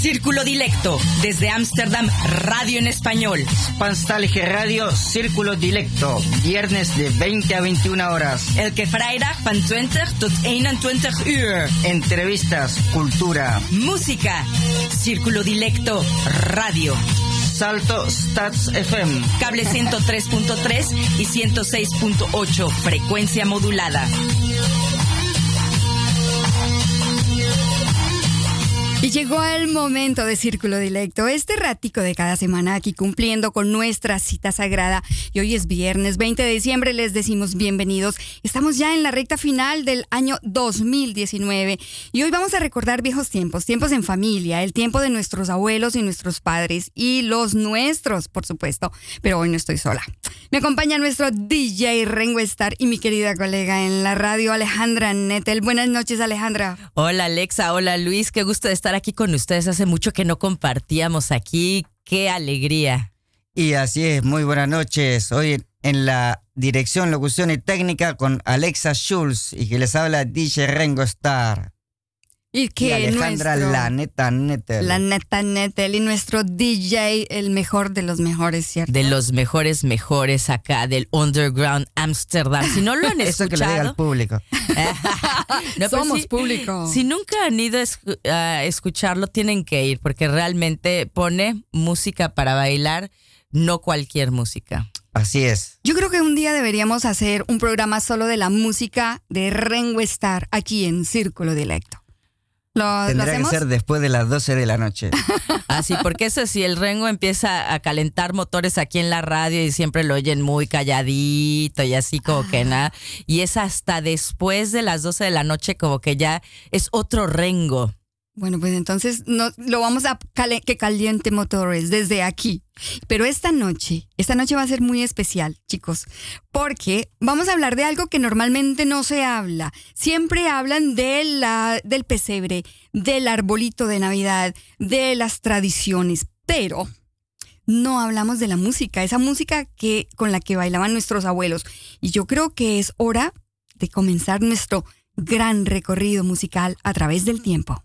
Círculo Dilecto, desde Ámsterdam, radio en español. Spanstalge Radio, Círculo Dilecto, viernes de 20 a 21 horas. Elke vrijdag van 20 tot 21 uur. Entrevistas, cultura, música. Círculo Dilecto, radio. Salto Stats FM. Cable 103.3 y 106.8, frecuencia modulada. Y llegó el momento de Círculo Dilecto, este ratico de cada semana aquí cumpliendo con nuestra cita sagrada. Y hoy es viernes 20 de diciembre, les decimos bienvenidos. Estamos ya en la recta final del año 2019 y hoy vamos a recordar viejos tiempos, tiempos en familia, el tiempo de nuestros abuelos y nuestros padres y los nuestros, por supuesto. Pero hoy no estoy sola. Me acompaña nuestro DJ Rengo Star y mi querida colega en la radio Alejandra Nettel. Buenas noches, Alejandra. Hola, Alexa. Hola, Luis. Qué gusto de estar aquí con ustedes. Hace mucho que no compartíamos aquí. Qué alegría. Y así es, muy buenas noches. Hoy en la dirección, locución y técnica con Alexa Schulz y que les habla DJ Rengo Star. Y que Alejandra La Neta Nettel. La Neta Nettel y nuestro DJ, el mejor de los mejores, ¿cierto? De los mejores, mejores acá del Underground Amsterdam. Si no lo han escuchado. Eso que lo diga al público. no, Somos público. Si nunca han ido a escucharlo, tienen que ir porque realmente pone música para bailar, no cualquier música. Así es. Yo creo que un día deberíamos hacer un programa solo de la música de Rengo Star aquí en Círculo Dilecto. ¿Lo, Tendría que ser después de las 12 de la noche. Así, ah, porque eso si el Rengo empieza a calentar motores aquí en la radio y siempre lo oyen muy calladito y así como que nada. Y es hasta después de las 12 de la noche como que ya es otro Rengo. Bueno, pues entonces no, lo vamos a que caliente motores desde aquí. Pero esta noche, esta noche va a ser muy especial, chicos, porque vamos a hablar de algo que normalmente no se habla. Siempre hablan de la, del pesebre, del arbolito de Navidad, de las tradiciones, pero no hablamos de la música, esa música que, con la que bailaban nuestros abuelos. Y yo creo que es hora de comenzar nuestro gran recorrido musical a través del tiempo.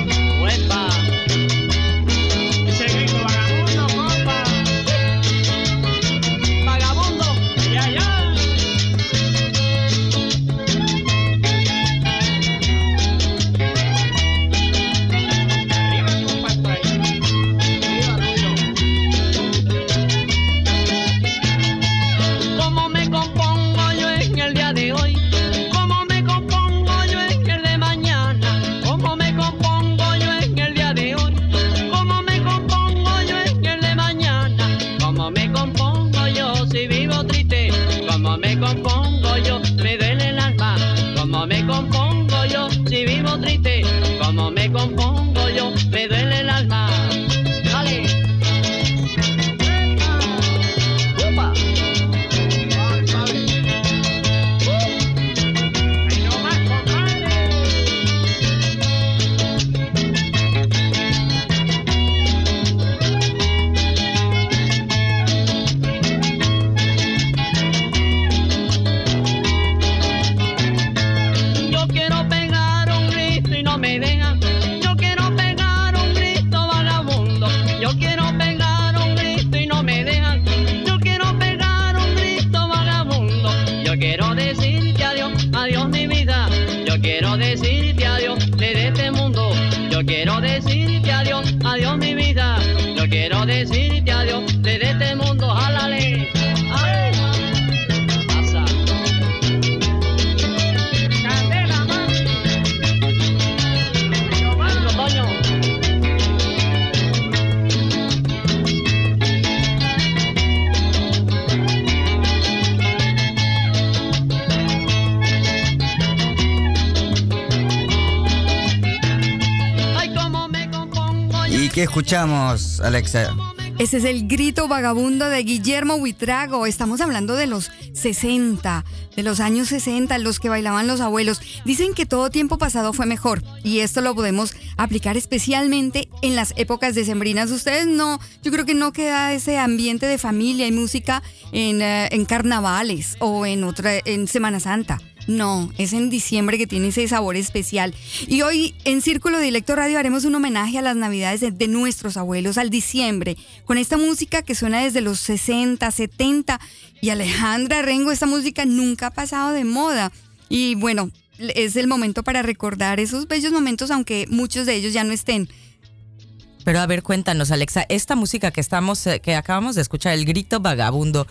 bum bum. Ese es el grito vagabundo de Guillermo Huitrago. Estamos hablando de los 60, de los años 60, los que bailaban los abuelos. Dicen que todo tiempo pasado fue mejor y esto lo podemos aplicar especialmente en las épocas decembrinas. Ustedes no, yo creo que no queda ese ambiente de familia y música en, eh, en carnavales o en otra en Semana Santa. No, es en diciembre que tiene ese sabor especial. Y hoy en Círculo Directo Radio haremos un homenaje a las navidades de, de, nuestros abuelos, al diciembre, con esta música que suena desde los 60, 70. Y Alejandra Rengo, esta música nunca ha pasado de moda. Y bueno, es el momento para recordar esos bellos momentos, aunque muchos de ellos ya no estén. Pero a ver, cuéntanos, Alexa, esta música que estamos, eh, que acabamos de escuchar, el grito vagabundo,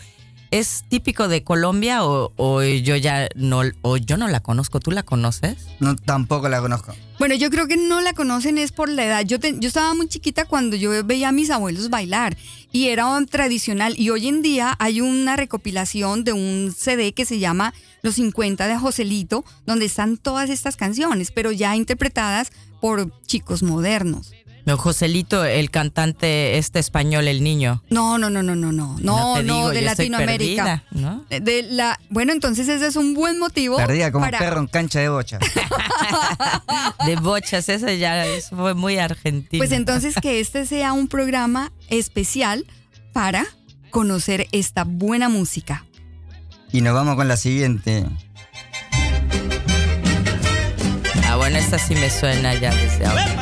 ¿es típico de Colombia o, yo ya no, o yo no la conozco? ¿Tú la conoces? No, tampoco la conozco. Bueno, yo creo que no la conocen es por la edad. Yo, yo estaba muy chiquita cuando yo veía a mis abuelos bailar y era un tradicional. Y hoy en día hay una recopilación de un CD que se llama Los 50 de Joselito, donde están todas estas canciones, pero ya interpretadas por chicos modernos. No, Joselito, el cantante este español, el niño. No, no, no, no, no, no, no, no, de Latinoamérica. ¿no? De la, bueno, entonces ese es un buen motivo. Perdida como perro en cancha de bocha. de bochas, eso ya eso fue muy argentino. Pues entonces que este sea un programa especial para conocer esta buena música. Y nos vamos con la siguiente. Ah, bueno, esta sí me suena ya desde ahora.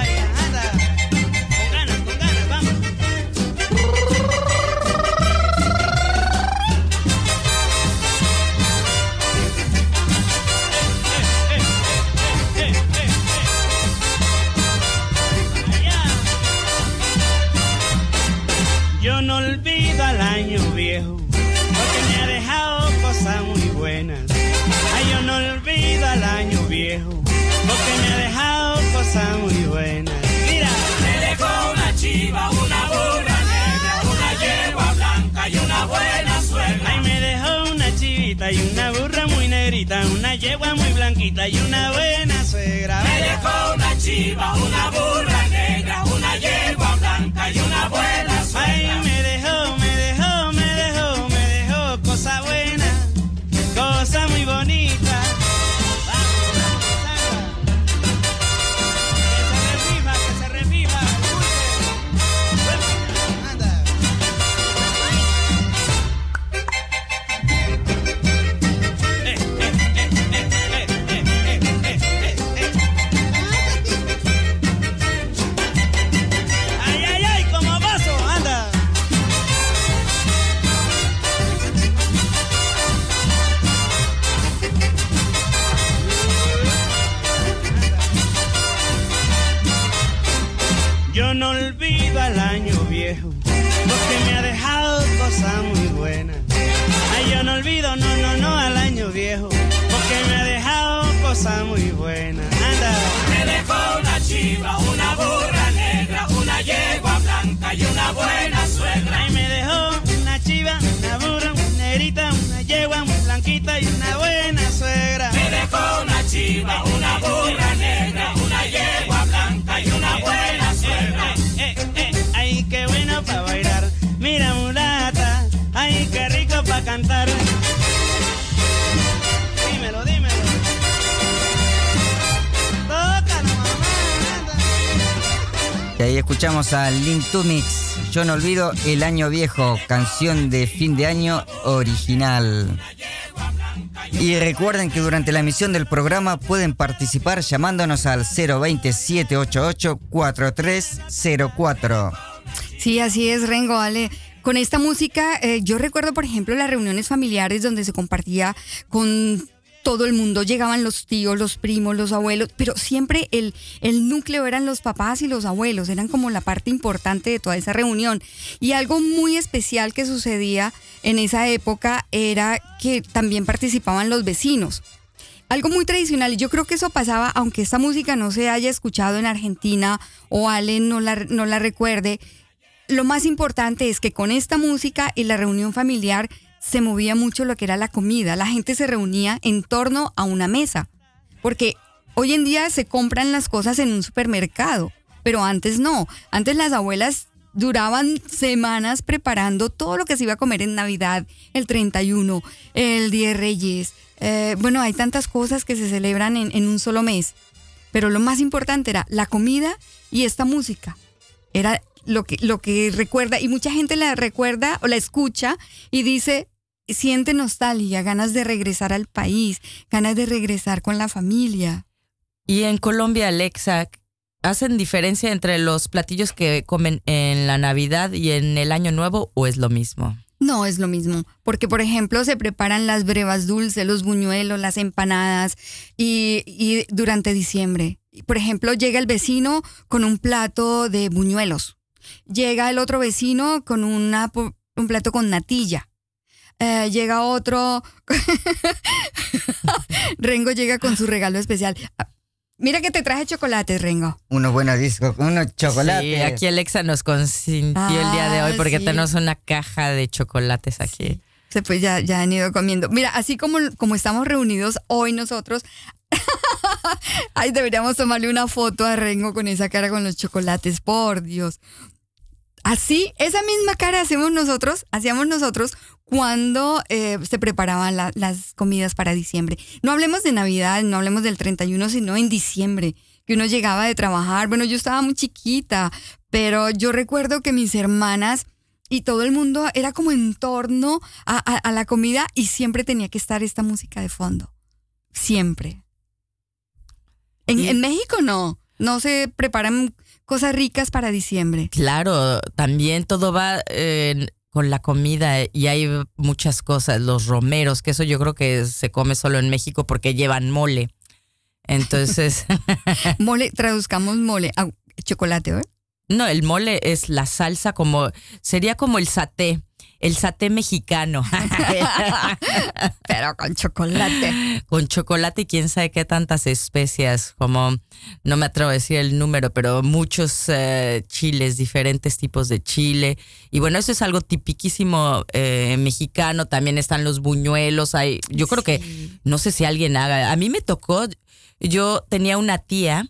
Y una burra muy negrita, una yegua muy blanquita y una buena suegra. Me dejó una chiva, una burra negra, una yegua blanca y una buena suegra. Escuchamos a Lin Mix. Yo no olvido el año viejo, canción de fin de año original. Y recuerden que durante la emisión del programa pueden participar llamándonos al 020 788 4304. Sí, así es, Rengo, vale. Con esta música, eh, yo recuerdo, por ejemplo, las reuniones familiares donde se compartía con todo el mundo, llegaban los tíos, los primos, los abuelos, pero siempre el, el núcleo eran los papás y los abuelos, eran como la parte importante de toda esa reunión. Y algo muy especial que sucedía en esa época era que también participaban los vecinos. Algo muy tradicional, y yo creo que eso pasaba, aunque esta música no se haya escuchado en Argentina o Allen no la, no la recuerde, lo más importante es que con esta música y la reunión familiar se movía mucho lo que era la comida. La gente se reunía en torno a una mesa. Porque hoy en día se compran las cosas en un supermercado, pero antes no. Antes las abuelas duraban semanas preparando todo lo que se iba a comer en Navidad, el 31, el Día de Reyes. Eh, bueno, hay tantas cosas que se celebran en, en un solo mes. Pero lo más importante era la comida y esta música. Era lo que, lo que recuerda, y mucha gente la recuerda o la escucha y dice, siente nostalgia, ganas de regresar al país, ganas de regresar con la familia. Y en Colombia, Alexa, ¿hacen diferencia entre los platillos que comen en la Navidad y en el Año Nuevo o es lo mismo? No es lo mismo, porque por ejemplo se preparan las brevas dulces, los buñuelos, las empanadas y, y durante diciembre. Por ejemplo, llega el vecino con un plato de buñuelos, llega el otro vecino con una, un plato con natilla. Eh, llega otro, Rengo llega con su regalo especial. Ah, Mira que te traje chocolate, Rengo. Unos buenos discos, unos chocolates. Sí, aquí Alexa nos consintió el día de hoy Ah, porque sí. tenemos una caja de chocolates aquí. Se pues ya, ya han ido comiendo. Mira, así como, como estamos reunidos hoy nosotros, ay, deberíamos tomarle una foto a Rengo con esa cara con los chocolates, por Dios. Así, esa misma cara hacemos nosotros, hacíamos nosotros cuando eh, se preparaban la- las comidas para diciembre. No hablemos de Navidad, no hablemos del 31, sino en diciembre, que uno llegaba de trabajar. Bueno, yo estaba muy chiquita, pero yo recuerdo que mis hermanas y todo el mundo era como en torno a, a- a la comida y siempre tenía que estar esta música de fondo. Siempre. En México no. No se preparan cosas ricas para diciembre. Claro, también todo va eh, con la comida y hay muchas cosas, los romeros, que eso yo creo que se come solo en México porque llevan mole. Entonces, Mole, traduzcamos mole. a chocolate, ¿eh? no, el mole es la salsa como, sería como el saté, el saté mexicano. Pero con chocolate. con chocolate y quién sabe qué tantas especias, como no me atrevo a decir el número, pero muchos eh, chiles, diferentes tipos de chile. Y bueno, eso es algo tipiquísimo eh, mexicano. También están los buñuelos. Hay, yo creo que, no sé si alguien haga, a mí me tocó, yo tenía una tía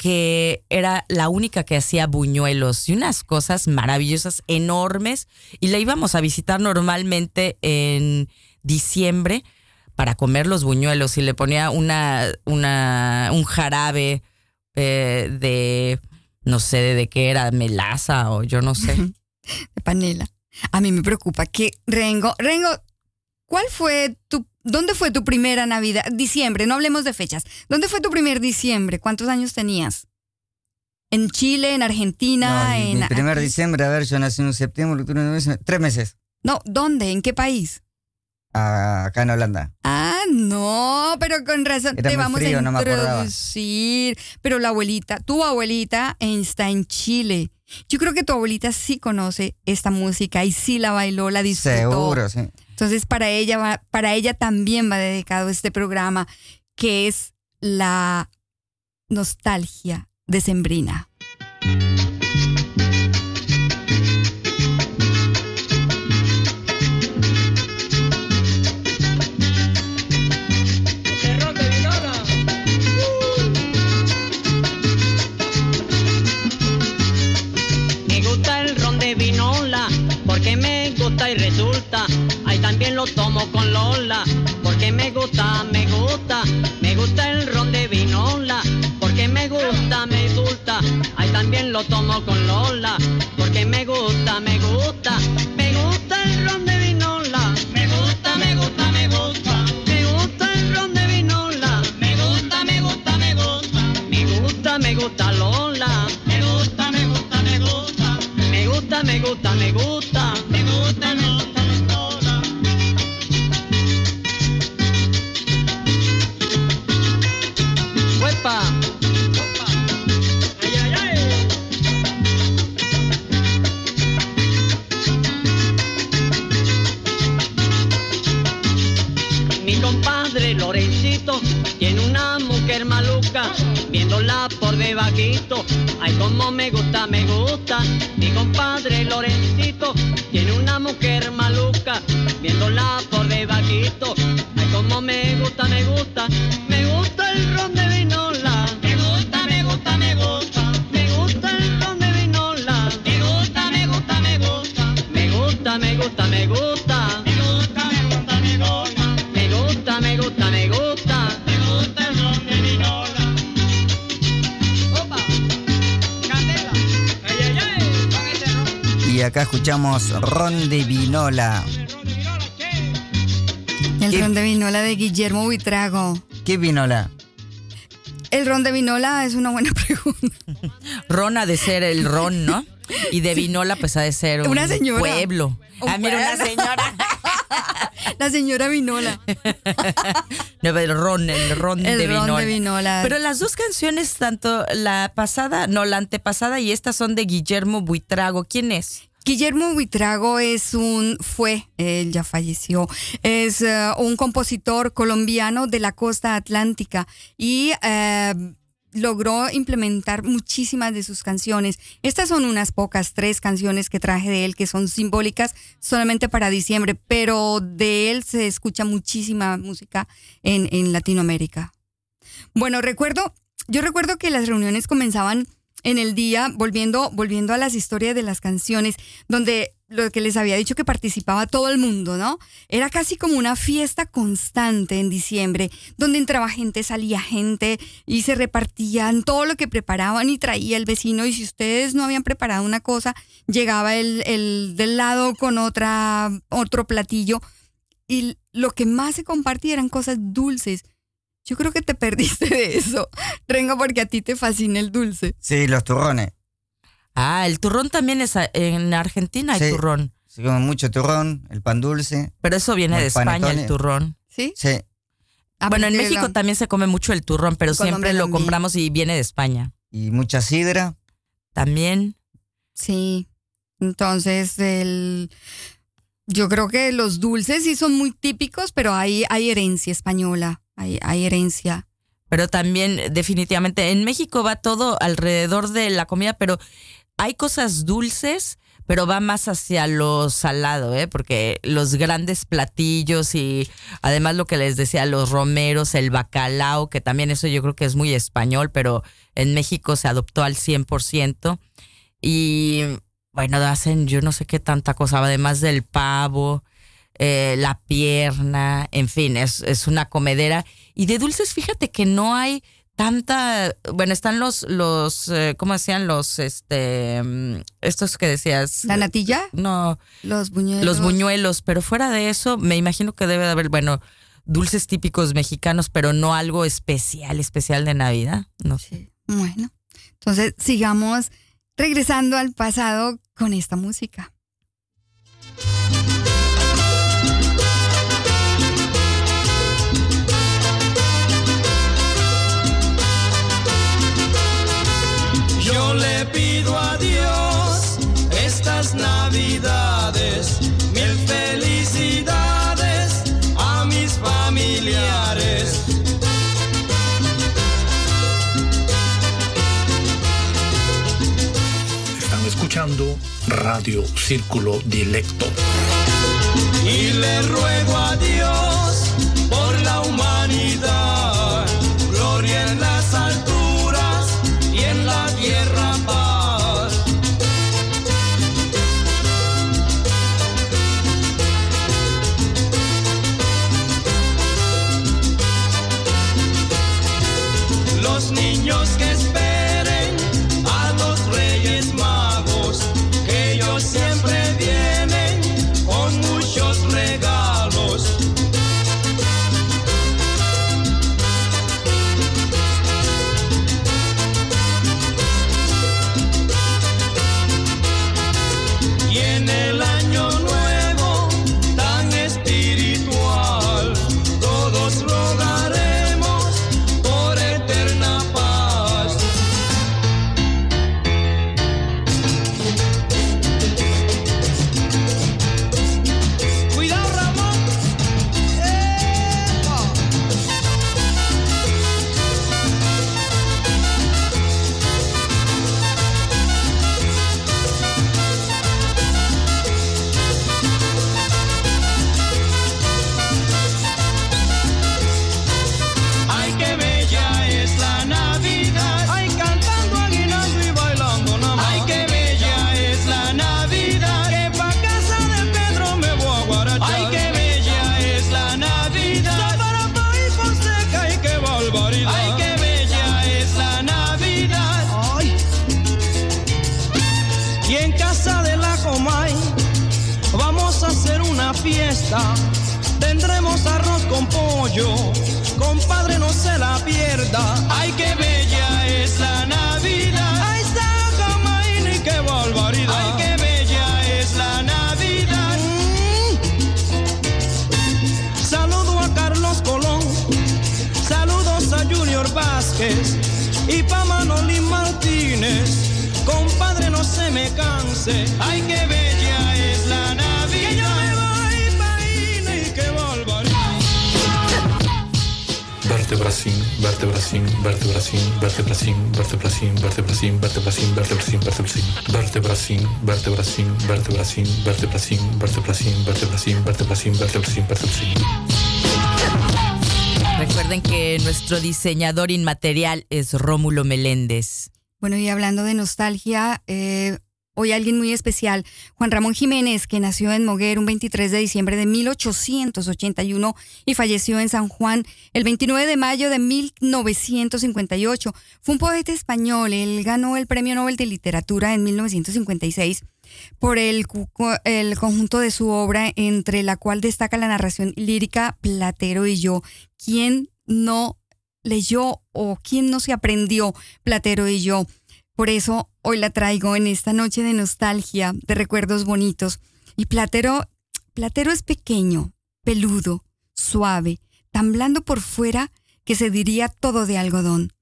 que era la única que hacía buñuelos y unas cosas maravillosas, enormes, y la íbamos a visitar normalmente en diciembre para comer los buñuelos y le ponía una, una, un jarabe eh, de, no sé de qué era, melaza o yo no sé. de panela. A mí me preocupa que Rengo, Rengo, ¿cuál fue tu, dónde fue tu primera Navidad? Diciembre, no hablemos de fechas. ¿Dónde fue tu primer diciembre? ¿Cuántos años tenías? ¿En Chile, en Argentina, No, en mi primer aquí? diciembre, a ver, yo nací en septiembre, octubre, noviembre, tres meses. No, ¿dónde? ¿En qué país? Ah, acá en Holanda. Ah, no, pero con razón Era te muy vamos frío, a no me introducir. Pero la abuelita, tu abuelita está en Chile. Yo creo que tu abuelita sí conoce esta música y sí la bailó, la disfrutó. Seguro, sí. Entonces, para ella, va, para ella también va dedicado este programa, que es la nostalgia decembrina. Y resulta. Ahí también lo tomo con Lola, porque me gusta, me gusta. Me gusta el ron de vinola, porque me gusta, me gusta. Ahí también lo tomo con Lola, porque me gusta, me gusta. Me gusta el ron de vinola, me gusta, me gusta, me gusta. Me gusta el ron de vinola, me gusta, me gusta, me gusta. Me gusta, me gusta Lola, Me gusta, me gusta, me gusta. Me gusta, me gusta Lola. ¡Huepa! Compadre Lorencito tiene una mujer maluca, viéndola por debajito. Ay, como me gusta, me gusta. Mi compadre Lorencito tiene una mujer maluca, viéndola por debajito. Ay, como me gusta, me gusta. Me gusta el ron de vinola. Y acá escuchamos Ron de Vinola. El ron de vinola, che. El ¿Qué? ron de vinola de Guillermo Buitrago. ¿Qué vinola? El ron de vinola es una buena pregunta. Ron ha de ser el ron, ¿no? Y de Vinola, pues ha de ser un Una señora. pueblo. Un ah, mira, una señora. La señora Vinola. No, el ron, el ron El de ron Vinola. de Vinola. Pero las dos canciones, tanto la pasada, no, la antepasada y esta son de Guillermo Buitrago. ¿Quién es? Guillermo Buitrago es un, fue, él ya falleció, es eh, un compositor colombiano de la costa atlántica y eh, logró implementar muchísimas de sus canciones. Estas son unas pocas, tres canciones que traje de él que son simbólicas solamente para diciembre, pero de él se escucha muchísima música en, en Latinoamérica. Bueno, recuerdo, yo recuerdo que las reuniones comenzaban en el día, volviendo, volviendo a las historias de las canciones, donde lo que les había dicho que participaba todo el mundo, ¿no? Era casi como una fiesta constante en diciembre, donde entraba gente, salía gente y se repartían todo lo que preparaban y traía el vecino. Y si ustedes no habían preparado una cosa, llegaba el, el del lado con otra, otro platillo. Y lo que más se compartía eran cosas dulces. Yo creo que te perdiste de eso, Rengo, porque a ti te fascina el dulce. Sí, los turrones. Ah, el turrón también es a- en Argentina, hay Sí. turrón. Se come mucho turrón, el pan dulce. Pero eso viene de España, el turrón. ¿Sí? Sí. bueno, en México también se come mucho el turrón, pero siempre lo compramos y viene de España. Y mucha sidra. También. Sí. Entonces, el... yo creo que los dulces sí son muy típicos, pero hay, hay herencia española. Hay, herencia. Pero también, definitivamente, en México va todo alrededor de la comida, pero hay cosas dulces, pero va más hacia lo salado, ¿eh? Porque los grandes platillos y además lo que les decía, los romeros, el bacalao, que también eso yo creo que es muy español, pero en México se adoptó al 100%. Y bueno, hacen yo no sé qué tanta cosa, además del pavo, eh, la pierna, en fin, es, es una comedera. Y de dulces, fíjate que no hay tanta, bueno, están los, los, eh, ¿cómo decían? Los, este, mm, estos que decías. La natilla, No, los buñuelos. los buñuelos, pero fuera de eso, me imagino que debe de haber, bueno, dulces típicos mexicanos, pero no algo especial, especial de Navidad. No sé. Sí. Bueno, entonces sigamos regresando al pasado con esta música. Escuchando Radio Círculo Dilecto. Y le ruego a Dios por la humanidad, Tendremos arroz con pollo. Compadre, no se la pierda. Ay, qué bella es la Navidad. Ay, Sacamaina y qué barbaridad. Ay, qué bella es la Navidad. Mm. Saludo a Carlos Colón. Saludos a Junior Vázquez y pa' Manolín Martínez. Compadre, no se me canse. Vertebracín, vertebracín, vertebracín, vertebracín, vertebracín, vertebracín, vertebracín, vertebracín, vertebracín, vertebracín, vertebracín, vertebracín, vertebracín, vertebracín, vertebracín, vertebracín, vertebracín. Recuerden que nuestro diseñador inmaterial es Rómulo Meléndez. Bueno, y hablando de nostalgia, eh, hoy alguien muy especial, Juan Ramón Jiménez, que nació en Moguer un 23 de diciembre de 1881 y falleció en San Juan el 29 de mayo de 1958. Fue un poeta español, él ganó el Premio Nobel de Literatura en 1956 por el, el conjunto de su obra, entre la cual destaca la narración lírica Platero y yo. ¿Quién no leyó o quién no se aprendió Platero y yo? Por eso hoy la traigo en esta noche de nostalgia, de recuerdos bonitos. Y Platero, Platero es pequeño, peludo, suave, tan blando por fuera que se diría todo de algodón,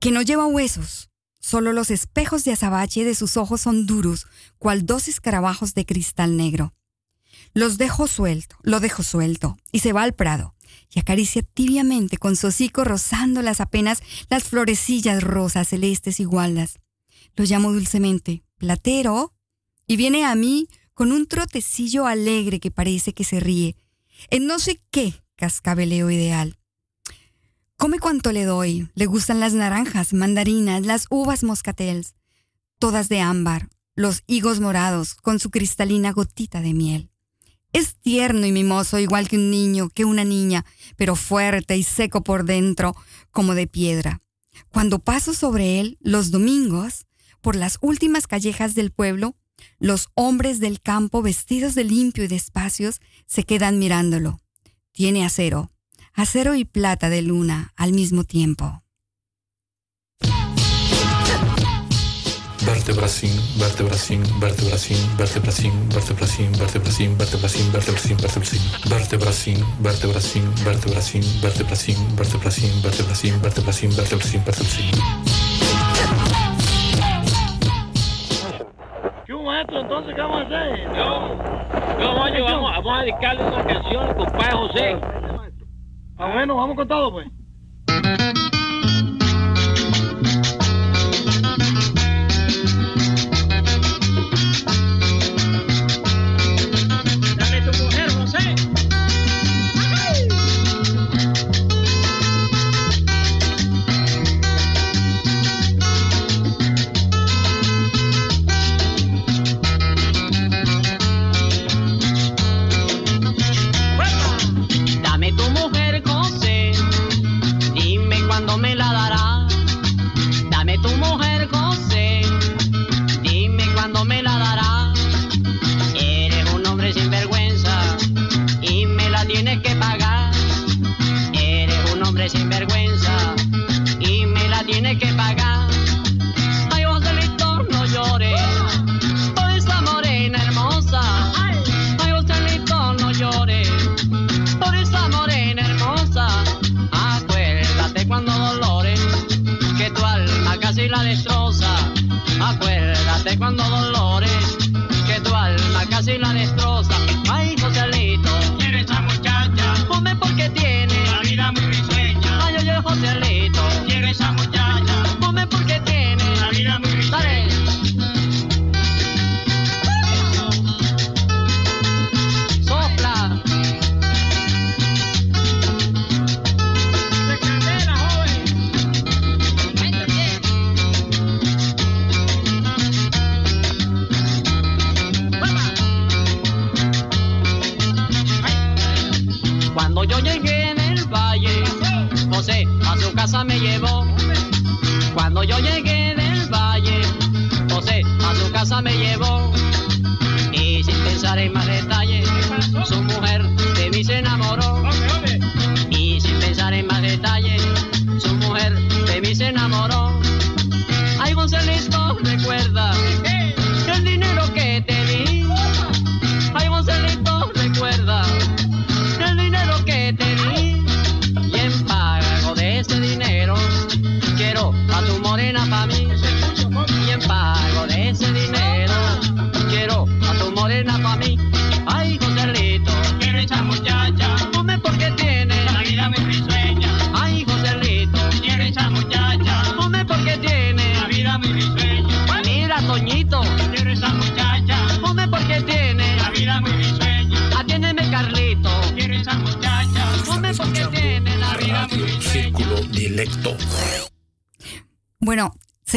que no lleva huesos, solo los espejos de azabache de sus ojos son duros, cual dos escarabajos de cristal negro. Los dejo suelto, lo dejo suelto, y se va al prado, y acaricia tibiamente con su hocico rozándolas apenas las florecillas rosas, celestes y gualdas. Lo llamo dulcemente, Platero, y viene a mí con un trotecillo alegre que parece que se ríe, en no sé qué cascabeleo ideal. Come cuanto le doy, le gustan las naranjas, mandarinas, las uvas moscatels, todas de ámbar, los higos morados con su cristalina gotita de miel. Es tierno y mimoso igual que un niño, que una niña, pero fuerte y seco por dentro, como de piedra. Cuando paso sobre él los domingos, por las últimas callejas del pueblo, los hombres del campo vestidos de limpio y de espacios se quedan mirándolo. Tiene acero, acero y plata de luna al mismo tiempo. Vertebracín, vertebracín, vertebracín, vertebracín, vertebracín, vertebracín, vertebracín, vertebracín, vertebracín, vertebracín, vertebracín, vertebracín, vertebracín, vertebracín, vertebracín, vertebracín, vertebracín, vertebracín. ¿Qué hubo, maestro? Entonces, ¿qué vamos a hacer? Yo, yo, Mayo, vamos, vamos a dedicarle una canción al compadre José. Ah, bueno, vamos con todo, pues. hay más detalles. Su mujer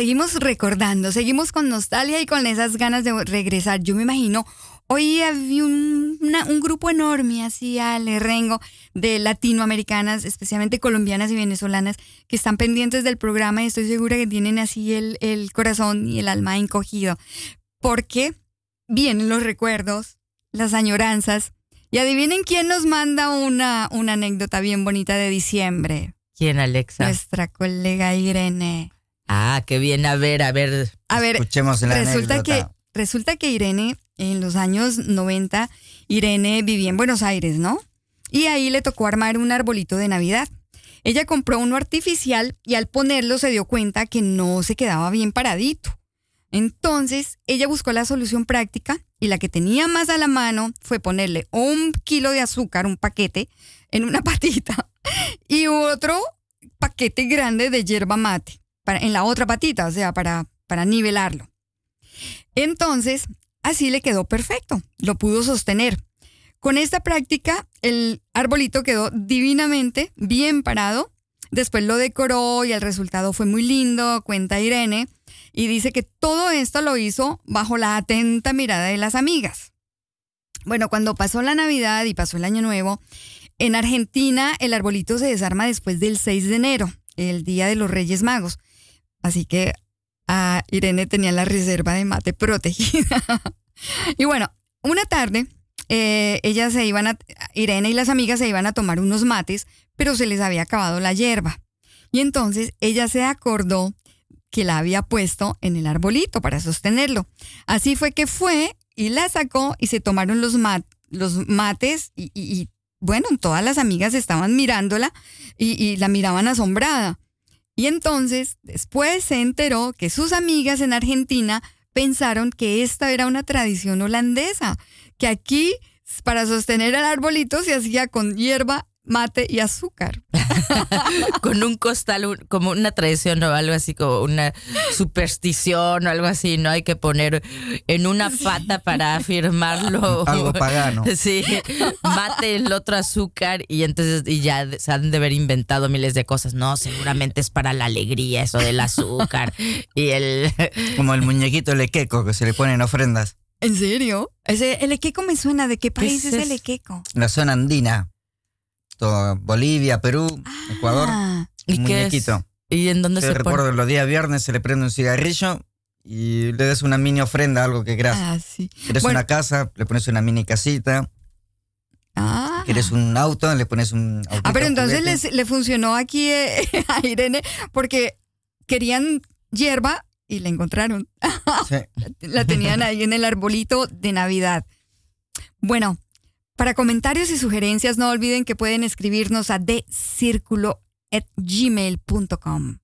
seguimos recordando, seguimos con nostalgia y con esas ganas de regresar. Yo me imagino, hoy había un, una- un grupo enorme, así al rengo, de latinoamericanas, especialmente colombianas y venezolanas, que están pendientes del programa y estoy segura que tienen así el, el corazón y el alma encogido. Porque vienen los recuerdos, las añoranzas. Y adivinen quién nos manda una, una anécdota bien bonita de diciembre. ¿Quién, Alexa? Nuestra colega Irene. Ah, qué bien. A ver, a ver. A ver, Escuchemos la resulta que, resulta que Irene, en los años 90, Irene vivía en Buenos Aires, ¿no? Y ahí le tocó armar un arbolito de Navidad. Ella compró uno artificial y al ponerlo se dio cuenta que no se quedaba bien paradito. Entonces, ella buscó la solución práctica y la que tenía más a la mano fue ponerle un kilo de azúcar, un paquete, en una patita y otro paquete grande de yerba mate en la otra patita, o sea, para, para nivelarlo. Entonces, así le quedó perfecto, lo pudo sostener. Con esta práctica, el arbolito quedó divinamente bien parado. Después lo decoró y el resultado fue muy lindo, cuenta Irene, y dice que todo esto lo hizo bajo la atenta mirada de las amigas. Bueno, cuando pasó la Navidad y pasó el Año Nuevo, en Argentina el arbolito se desarma después del 6 de enero, el Día de los Reyes Magos. Así que Irene tenía la reserva de mate protegida. y bueno, una tarde, eh, ellas se iban a, Irene y las amigas se iban a tomar unos mates, pero se les había acabado la hierba. Y entonces ella se acordó que la había puesto en el arbolito para sostenerlo. Así fue que fue y la sacó y se tomaron los, los mates y, bueno, todas las amigas estaban mirándola y la miraban asombrada. Y entonces después se enteró que sus amigas en Argentina pensaron que esta era una tradición holandesa, que aquí para sostener el arbolito se hacía con hierba, mate y azúcar. Con un costal, un- como una tradición o algo así, como una superstición o algo así, ¿no? Hay que poner en una pata para afirmarlo. Algo pagano. Sí, mate el otro azúcar y entonces y ya se han de haber inventado miles de cosas. No, seguramente es para la alegría eso del azúcar y el... Como el muñequito lequeco que se le ponen ofrendas. ¿En serio? Ese, el equeco me suena. ¿De qué país es, es el equeco? La zona andina. Bolivia, Perú, Ecuador. Ah, ¿Y un qué es? muñequito. ¿Y en dónde Yo se pone? recuerdo los días viernes se le prende un cigarrillo y le das una mini ofrenda, algo que quieras. ah, sí. Quieres Bueno. una casa, le pones una mini casita. Ah. Quieres un auto, le pones un autito Ah, pero entonces les- le funcionó aquí eh, a Irene porque querían hierba y la encontraron. Sí. La tenían ahí en el arbolito de Navidad. Bueno, para comentarios y sugerencias no olviden que pueden escribirnos a decirculo@gmail.com.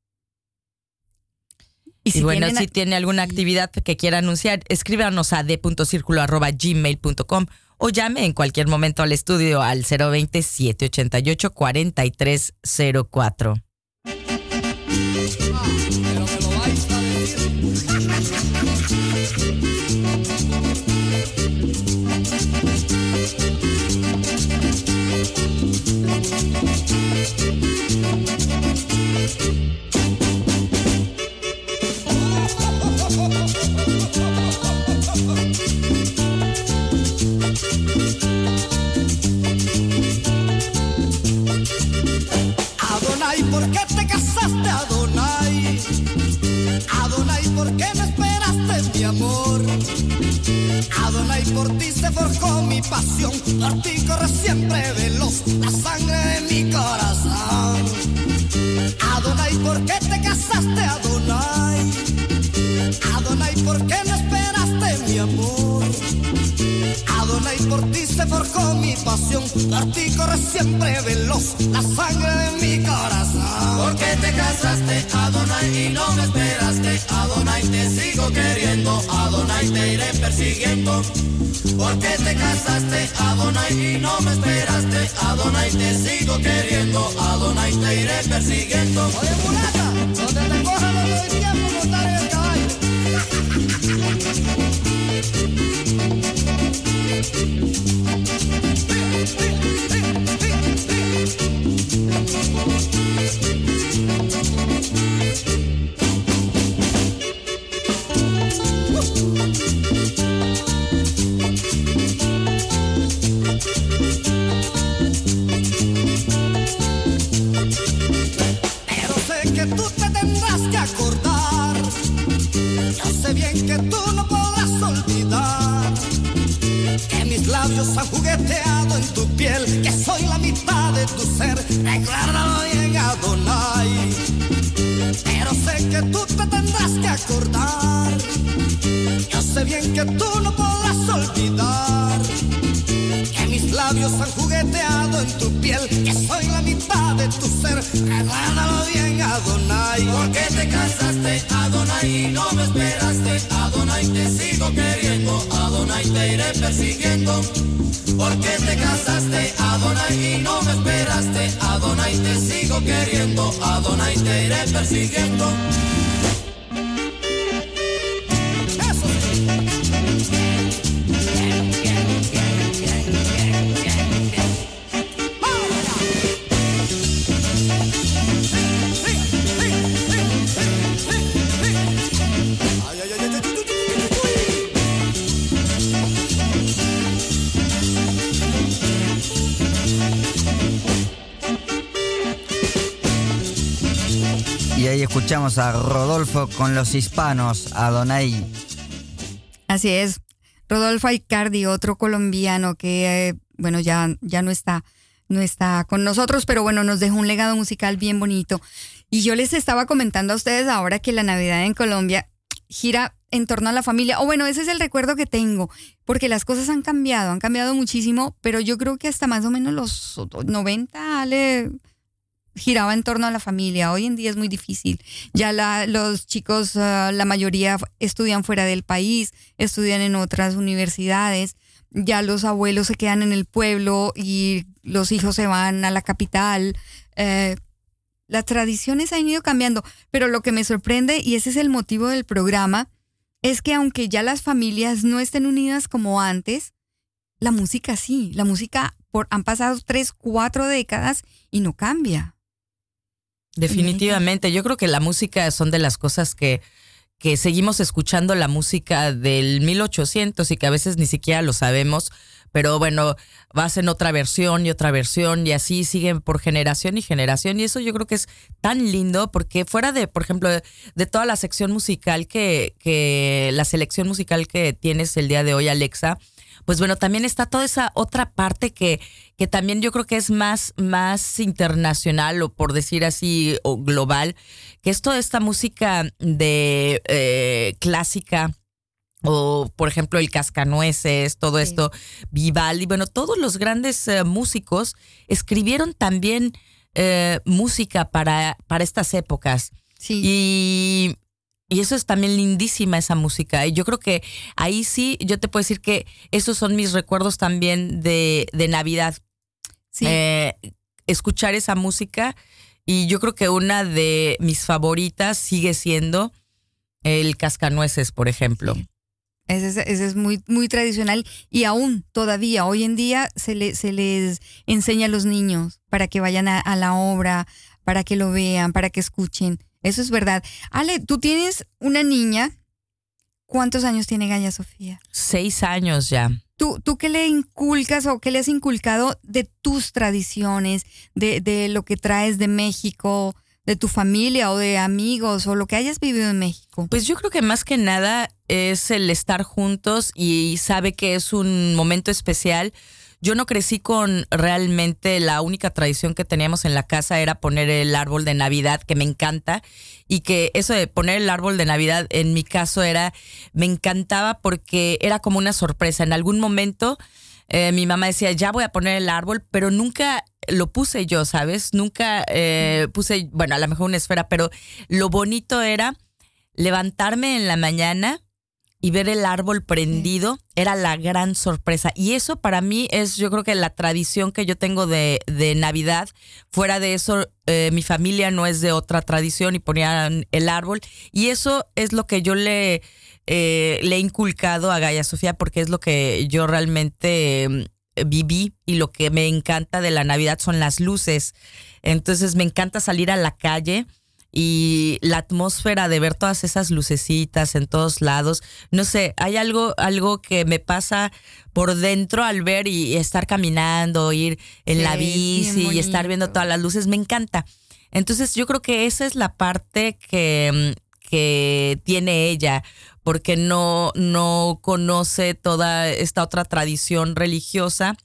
Y, bueno, tienen- si tiene alguna actividad que quiera anunciar, escríbanos a d.circulo.gmail.com o llame en cualquier momento al estudio al 020 ¿por qué te casaste, Adonai? Adonai, ¿por qué no esperaste mi amor? Adonai, por ti se forjó mi pasión, por ti corre siempre veloz la sangre de mi corazón. Adonai, ¿por qué te casaste, Adonai? Adonai, ¿por qué no esperaste mi amor? Adonai, por ti se forjó mi pasión. Por ti corre siempre veloz la sangre de mi corazón. ¿Por qué te casaste, Adonai, y no me esperaste? Adonai, te sigo queriendo, Adonai, te iré persiguiendo. ¿Por qué te casaste, Adonai, y no me esperaste? Adonai, te sigo queriendo, Adonai, te iré persiguiendo. Oye, mulata, donde te coja ¿Por qué te casaste, Adonai, no me esperaste? Adonai, te sigo queriendo, Adonai, te iré persiguiendo. ¿Por qué te casaste, Adonai, y no me esperaste? Adonai, te sigo queriendo, Adonai, te iré persiguiendo. Escuchamos a Rodolfo con los hispanos, Adonai. Así es. Rodolfo Aicardi, otro colombiano que, eh, bueno, ya, ya no está, no está con nosotros, pero bueno, nos dejó un legado musical bien bonito. Y yo les estaba comentando a ustedes ahora que la Navidad en Colombia gira en torno a la familia. O bueno, ese es el recuerdo que tengo, porque las cosas han cambiado, han cambiado muchísimo, pero yo creo que hasta más o menos los 90 Ale, giraba en torno a la familia. Hoy en día es muy difícil. Ya la- los chicos, ah, la mayoría estudian fuera del país, estudian en otras universidades. Ya los abuelos se quedan en el pueblo y los hijos se van a la capital. Eh, las tradiciones han ido cambiando, pero lo que me sorprende, y ese es el motivo del programa, es que aunque ya las familias no estén unidas como antes, la música sí, la música por, han pasado tres, cuatro décadas y no cambia. Definitivamente, yo creo que la música son de las cosas que, que seguimos escuchando la música del 1800 y que a veces ni siquiera lo sabemos, pero bueno, vas en otra versión y otra versión y así siguen por generación y generación. Y eso yo creo que es tan lindo porque fuera de, por ejemplo, de, de toda la sección musical que, que la selección musical que tienes el día de hoy, Alexa, pues bueno, también está toda esa otra parte que, que también yo creo que es más, más internacional o por decir así, o global, que es toda esta música de eh, clásica o por ejemplo el Cascanueces, todo esto, Vivaldi, bueno, todos los grandes eh, músicos escribieron también eh, música para, para estas épocas. Y, y eso es también lindísima esa música. Y yo creo que ahí sí, yo te puedo decir que esos son mis recuerdos también de, de Navidad. Eh, escuchar esa música. Y yo creo que una de mis favoritas sigue siendo el Cascanueces, por ejemplo. Ese es, ese es muy, muy tradicional y aún todavía, hoy en día se, le, se les enseña a los niños para que vayan a, a la obra, para que lo vean, para que escuchen. Eso es verdad. Ale, tú tienes una niña. ¿Cuántos años tiene Gaya Sofía? Seis años ya. ¿Tú, ¿Tú qué le inculcas o qué le has inculcado de tus tradiciones, de, de lo que traes de México, de tu familia o de amigos o lo que hayas vivido en México? Pues yo creo que más que nada es el estar juntos y sabe que es un momento especial. Yo no crecí con realmente la única tradición que teníamos en la casa era poner el árbol de Navidad, que me encanta, y que eso de poner el árbol de Navidad en mi caso era, me encantaba porque era como una sorpresa. En algún momento eh, mi mamá decía, ya voy a poner el árbol, pero nunca lo puse yo, ¿sabes? Nunca eh, puse, bueno, a lo mejor una esfera, pero lo bonito era levantarme en la mañana y ver el árbol prendido era la gran sorpresa. Y eso para mí es, yo creo que la tradición que yo tengo de, de Navidad. Fuera de eso, eh, mi familia no es de otra tradición y ponían el árbol. Y eso es lo que yo le, eh, le he inculcado a Gaia Sofía porque es lo que yo realmente mm, viví y lo que me encanta de la Navidad son las luces. Entonces me encanta salir a la calle y la atmósfera de ver todas esas lucecitas en todos lados. No sé, hay algo, algo que me pasa por dentro al ver y, estar caminando, ir en la Sí, bici y estar viendo todas las luces, me encanta. Entonces yo creo que esa es la parte que, que tiene ella, porque no, no conoce toda esta otra tradición religiosa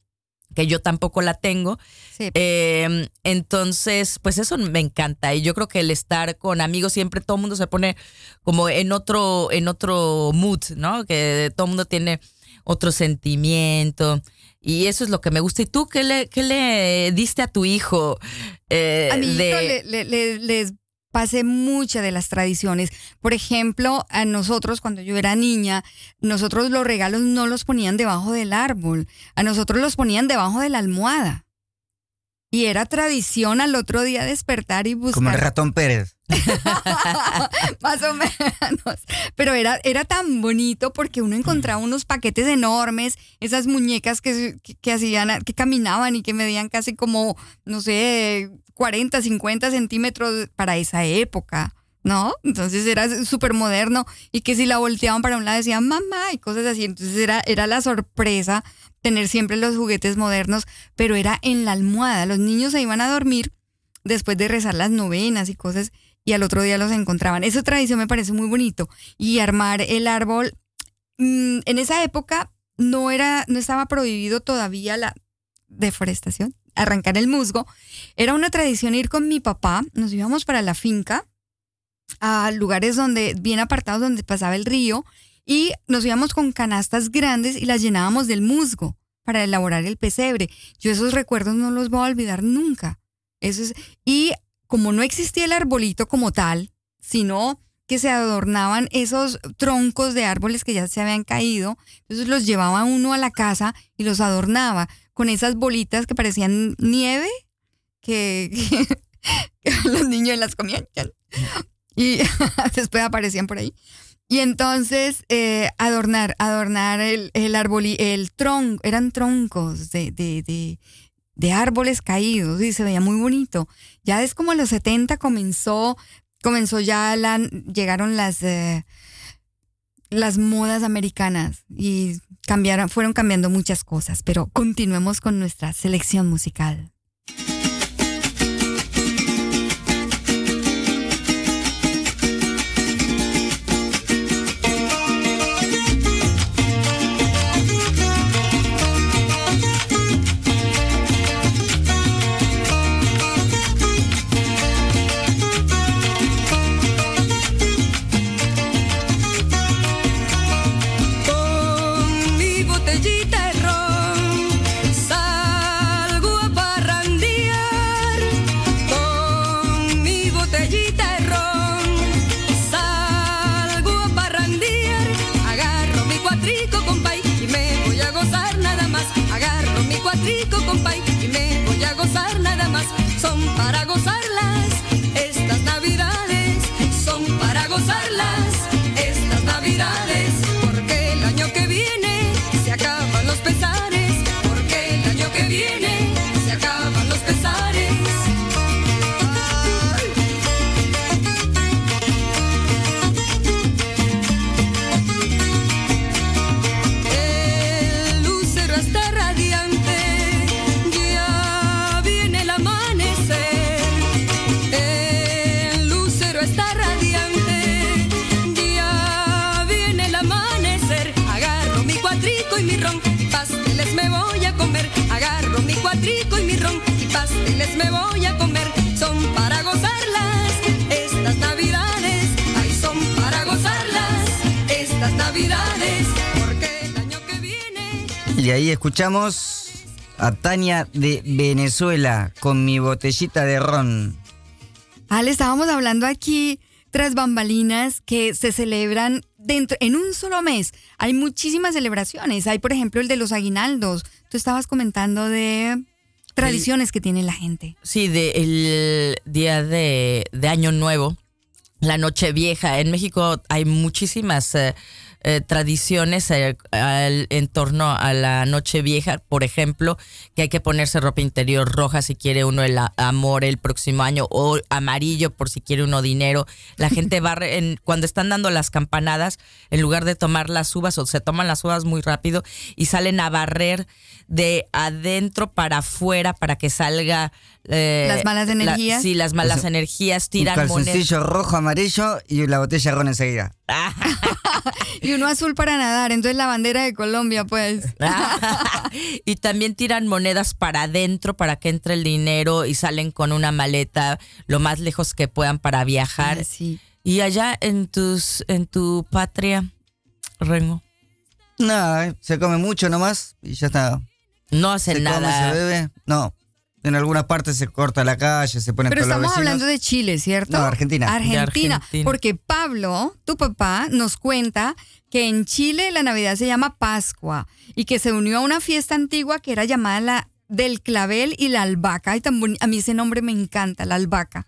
que yo tampoco la tengo. Sí. Eh, entonces, pues eso me encanta. Y yo creo que el estar con amigos siempre todo el mundo se pone como en otro, en otro mood, ¿no? Que todo el mundo tiene otro sentimiento. Y eso es lo que me gusta. ¿Y tú qué le, qué le diste a tu hijo? eh, A mi hijo de- le- le- le- les pasé muchas de las tradiciones. Por ejemplo, a nosotros cuando yo era niña, nosotros los regalos no los ponían debajo del árbol, a nosotros los ponían debajo de la almohada. Y era tradición al otro día despertar y buscar Como el ratón Pérez. más o menos. Pero era, era tan bonito porque uno encontraba unos paquetes enormes, esas muñecas que, que, que hacían, que caminaban y que medían casi como, no sé, 40, 50 centímetros para esa época. ¿No? Entonces era súper moderno y que si la volteaban para un lado decían mamá y cosas así. Entonces era, era la sorpresa tener siempre los juguetes modernos, pero era en la almohada. Los niños se iban a dormir después de rezar las novenas y cosas y al otro día los encontraban. Esa tradición me parece muy bonito. Y armar el árbol, mm, en esa época no era, no estaba prohibido todavía la deforestación, arrancar el musgo. Era una tradición ir con mi papá, nos íbamos para la finca, a lugares donde, bien apartados donde pasaba el río, y nos íbamos con canastas grandes y las llenábamos del musgo para elaborar el pesebre. Yo esos recuerdos no los voy a olvidar nunca. Eso es, y como no existía el arbolito como tal, sino que se adornaban esos troncos de árboles que ya se habían caído, entonces los llevaba uno a la casa y los adornaba con esas bolitas que parecían nieve, que, que los niños las comían y después aparecían por ahí. Y entonces eh, adornar, adornar el, el árbol, el tronco, eran troncos de, de, de, árboles caídos y se veía muy bonito. Ya es como a los 70 comenzó, comenzó ya llegaron las, eh, las modas americanas y cambiaron, fueron cambiando muchas cosas, pero continuemos con nuestra selección musical. Cuatrico, compay, y me voy a gozar nada más. Son para gozarlas estas navidades, son para gozarlas Y ahí escuchamos a Tania de Venezuela con mi botellita de ron. Ale, estábamos hablando aquí tras bambalinas que se celebran dentro en un solo mes. Hay muchísimas celebraciones. Hay, por ejemplo, el de los aguinaldos. Tú estabas comentando de tradiciones que tiene la gente. Sí, del día de, de Año Nuevo, la Noche Vieja. En México hay muchísimas eh, eh, tradiciones eh, al- en torno a la Noche Vieja, por ejemplo, que hay que ponerse ropa interior roja si quiere uno el a- amor el próximo año o amarillo por si quiere uno dinero. La gente barre en, cuando están dando las campanadas, en lugar de tomar las uvas o se toman las uvas muy rápido y salen a barrer de adentro para afuera para que salga eh, Las malas la- energías. sí, las malas O sea, energías Un tiran monedas. calzoncillo rojo, amarillo y la botella de ron enseguida. Y uno azul para nadar. Entonces la bandera de Colombia, pues. y también tiran monedas para adentro para que entre el dinero y salen con una maleta lo más lejos que puedan para viajar. Ah, sí. Y allá en tus en tu patria, Rengo, Nada, eh, se come mucho nomás y ya está. no hacen se come, nada. se bebe. No. En algunas partes se corta la calle, se ponen Pero todos estamos hablando de Chile, ¿cierto? No, Argentina. Argentina. Porque Pablo, tu papá, nos cuenta que en Chile la Navidad se llama Pascua y que se unió a una fiesta antigua que era llamada la del clavel y la albahaca. Ay, a mí ese nombre me encanta, la albahaca.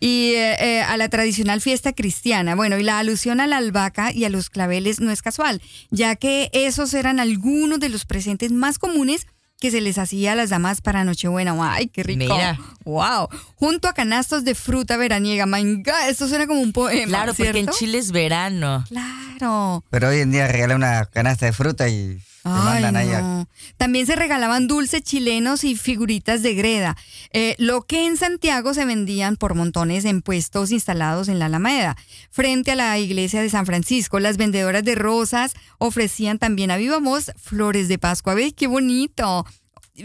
Y eh, eh, a la tradicional fiesta cristiana. Bueno, y la alusión a la albahaca y a los claveles no es casual, ya que esos eran algunos de los presentes más comunes que se les hacía a las damas para Nochebuena. ¡Ay, qué rico! Mira. ¡Wow! Junto a canastos de fruta veraniega. My God, esto suena como un poema. Claro, porque en ¿cierto? Chile es verano. Claro. Pero hoy en día regala una canasta de fruta y Ay, mandan ahí a- no. También se regalaban dulces chilenos y figuritas de greda, eh, lo que en Santiago se vendían por montones en puestos instalados en la Alameda. Frente a la iglesia de San Francisco, las vendedoras de rosas ofrecían también a viva voz flores de Pascua. ¿Ves qué bonito?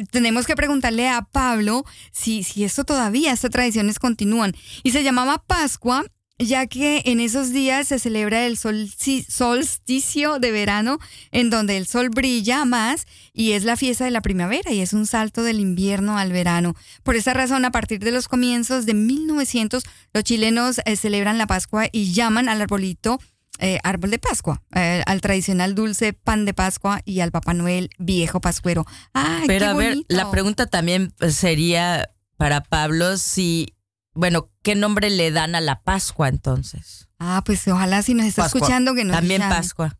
Tenemos que preguntarle a Pablo si, si esto todavía, estas tradiciones continúan. Y se llamaba Pascua ya que en esos días se celebra el solci- solsticio de verano, en donde el sol brilla más y es la fiesta de la primavera y es un salto del invierno al verano. Por esa razón, a partir de los comienzos de 1900, los chilenos eh, celebran la Pascua y llaman al arbolito eh, árbol de Pascua, eh, al tradicional dulce pan de Pascua y al Papá Noel viejo pascuero. ¡Ay, Pero qué a ver, bonito! la pregunta también sería para Pablo si, bueno, ¿qué nombre le dan a la Pascua entonces? Ah, pues ojalá si nos está Pascua. escuchando que nos También llame. Pascua.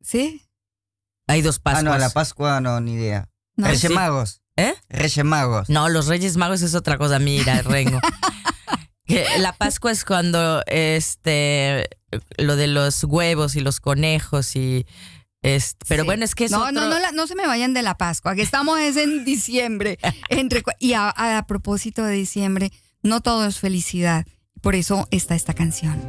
¿Sí? Hay dos Ah, Pascuas. no, la Pascua no, ni idea. No. Reyes Sí. Magos. ¿Eh? Reyes Magos. No, los Reyes Magos es otra cosa, mira, Rengo. Que la Pascua es cuando este lo de los huevos y los conejos y este, pero Sí. bueno, es que es no, otro- no, no, la- no se me vayan de la Pascua, que estamos es en diciembre. Entre, y a, a propósito de diciembre, no todo es felicidad. Por eso está esta canción.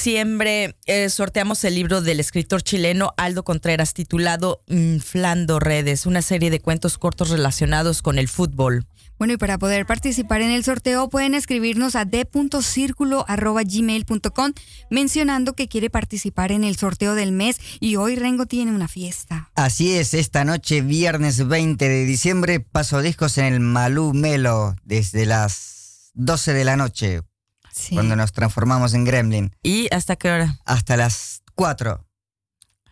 Diciembre eh, sorteamos el libro del escritor chileno Aldo Contreras titulado Inflando Redes, una serie de cuentos cortos relacionados con el fútbol. Bueno, y para poder participar en el sorteo pueden escribirnos a d.circulo.gmail.com mencionando que quiere participar en el sorteo del mes y hoy Rengo tiene una fiesta. Así es, esta noche, viernes 20 de diciembre, paso discos en el Malú Melo desde las 12 de la noche, Sí. cuando nos transformamos en Gremlin, ¿Y hasta qué hora? hasta las 4.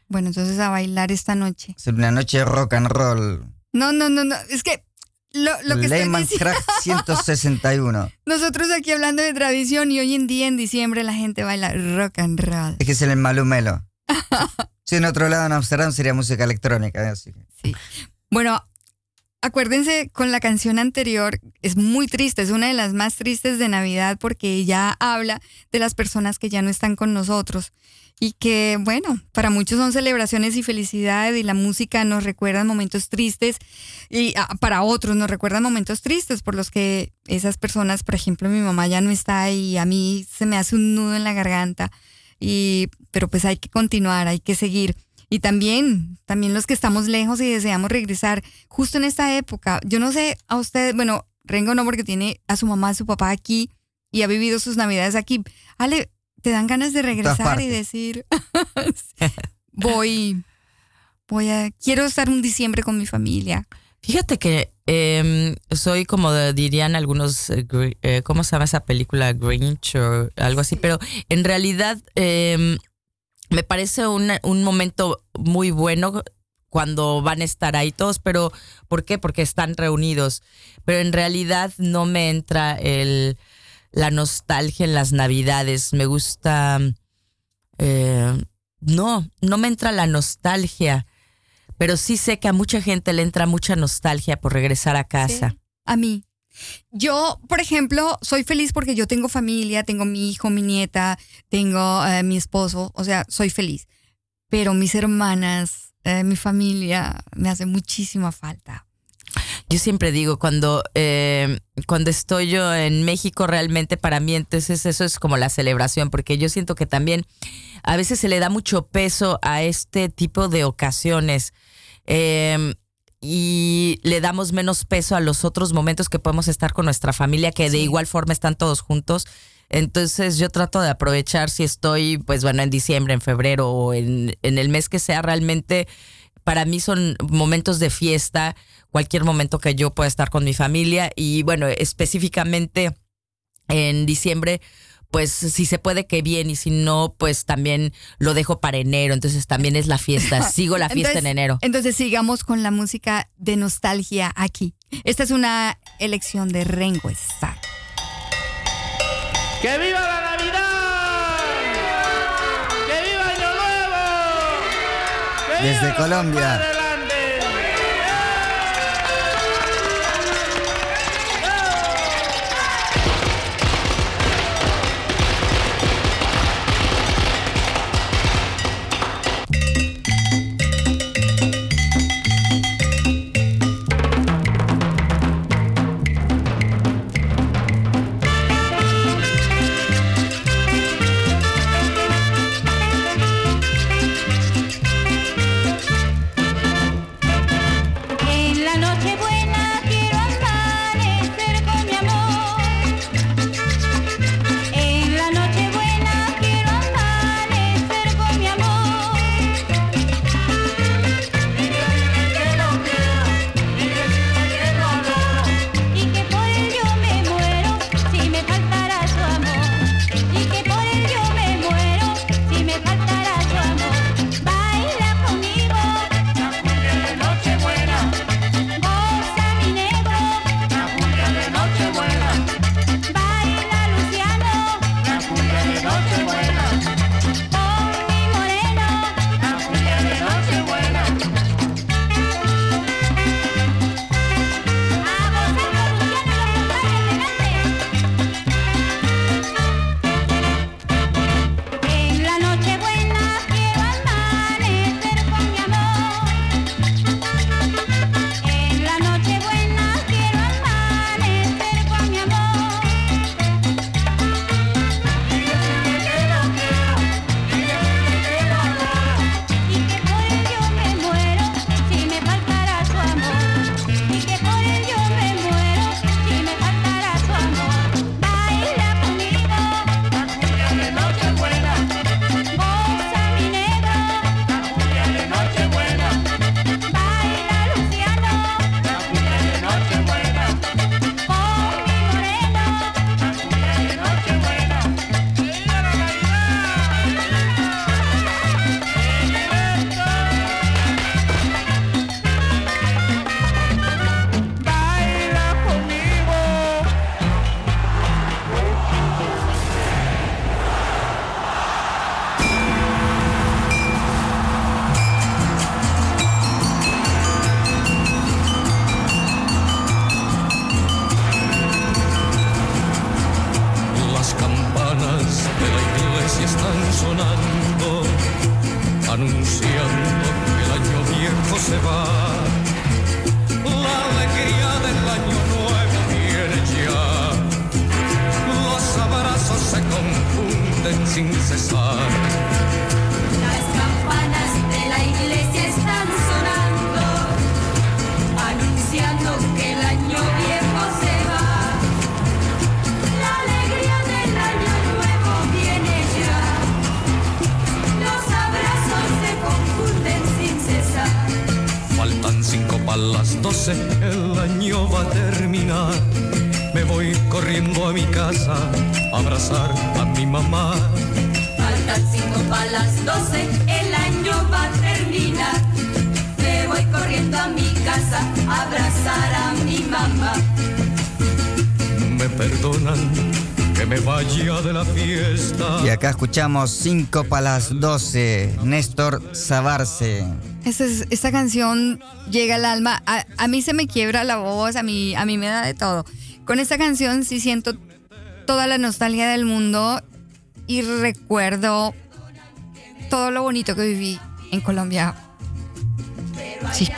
Bueno, entonces a bailar esta noche. Es una noche de rock and roll. No, no, no, no. Es que lo, lo que estoy Lehman diciendo- Craft 161. Nosotros aquí hablando de tradición y hoy en día en diciembre la gente baila rock and roll. Es que es en el Malú Melo. Si en otro lado en Amsterdam sería música electrónica. así que- Bueno, acuérdense con la canción anterior, es muy triste, es una de las más tristes de Navidad porque ella habla de las personas que ya no están con nosotros y que, bueno, para muchos son celebraciones y felicidades y la música nos recuerda momentos tristes y ah, para otros nos recuerdan momentos tristes por los que esas personas, por ejemplo, mi mamá ya no está y a mí se me hace un nudo en la garganta y pero pues hay que continuar, hay que seguir. Y también, también los que estamos lejos y deseamos regresar justo en esta época. Yo no sé a ustedes, bueno, Rengo no porque tiene a su mamá, a su papá aquí y ha vivido sus navidades aquí. Ale, ¿te dan ganas de regresar y decir, voy, voy a, quiero estar un diciembre con mi familia? Fíjate que em, soy como de- dirían algunos, eh, eh, ¿cómo se llama esa película? Grinch o algo así, pero en realidad em, me parece una- un momento muy bueno cuando van a estar ahí todos, pero ¿por qué? Porque están reunidos. Pero en realidad no me entra el, la nostalgia en las navidades. Me gusta... eh, no, no me entra la nostalgia pero sí sé que a mucha gente le entra mucha nostalgia por regresar a casa. A mí. Yo, por ejemplo, soy feliz porque yo tengo familia, tengo mi hijo, mi nieta, tengo eh, mi esposo, o sea, soy feliz. Pero mis hermanas, eh, mi familia, me hace muchísima falta. Yo siempre digo, cuando, eh, cuando estoy yo en México, realmente para mí, entonces eso es como la celebración, porque yo siento que también a veces se le da mucho peso a este tipo de ocasiones. eh, y le damos menos peso a los otros momentos que podemos estar con nuestra familia, que de igual forma están todos juntos. Entonces yo trato de aprovechar si estoy, pues bueno, en diciembre, en febrero o en, en el mes que sea, realmente para mí son momentos de fiesta, cualquier momento que yo pueda estar con mi familia y bueno, específicamente en diciembre, pues si se puede que bien y si no, pues también lo dejo para enero, entonces también es la fiesta, sigo la fiesta Entonces- en enero. Entonces sigamos con la música de nostalgia aquí. Esta es una elección de Rengo Starr. ¡Que viva la Navidad! ¡Que viva Año Nuevo! ¡Que viva Desde Colombia. Escuchamos 5 para las 12, Néstor Sabarce. Esta, es- esta canción llega al alma. A, a mí se me quiebra la voz, a mí, a mí me da de todo. Con esta canción sí siento toda la nostalgia del mundo y recuerdo todo lo bonito que viví en Colombia. Sí.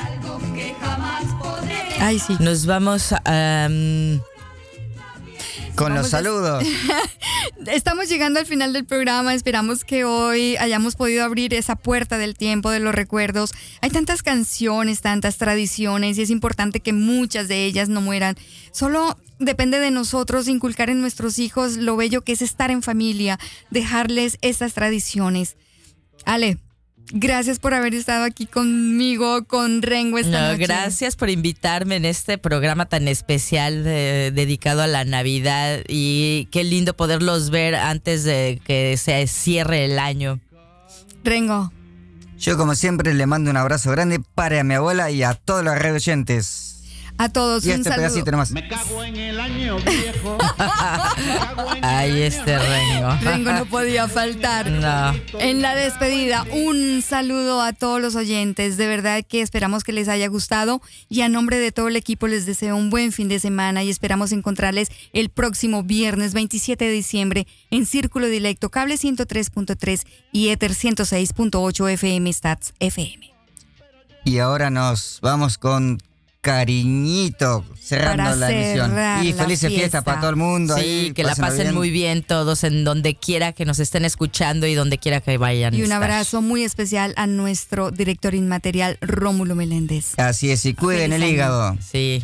Ay, sí. Nos vamos a... um, Con los a- saludos. Estamos llegando al final del programa. Esperamos que hoy hayamos podido abrir esa puerta del tiempo, de los recuerdos. Hay tantas canciones, tantas tradiciones y es importante que muchas de ellas no mueran. Solo depende de nosotros inculcar en nuestros hijos lo bello que es estar en familia, dejarles estas tradiciones. Ale, gracias por haber estado aquí conmigo, con Rengo esta No, noche. gracias por invitarme en este programa tan especial eh, dedicado a la Navidad y qué lindo poderlos ver antes de que se cierre el año. Rengo. Yo como siempre le mando un abrazo grande para mi abuela y a todos los radio oyentes. A todos Y un este saludo. pedacito nomás. Me cago en el año viejo. Ahí este Rengo. Rengo no podía faltar. No. En la despedida, un saludo a todos los oyentes. De verdad que esperamos que les haya gustado y a nombre de todo el equipo les deseo un buen fin de semana y esperamos encontrarles el próximo viernes 27 de diciembre en Círculo Directo Cable 103.3 y Ether 106.8 FM Stats FM. Y ahora nos vamos con cariñito cerrando Para la emisión. Y felices fiestas fiesta. para todo el mundo. Sí, ahí, que la pasen bien. muy bien todos en donde quiera que nos estén escuchando y donde quiera que vayan. Y un estar. abrazo muy especial a nuestro director inmaterial Rómulo Meléndez. Así es, y cuiden Feliz el año. hígado. Sí.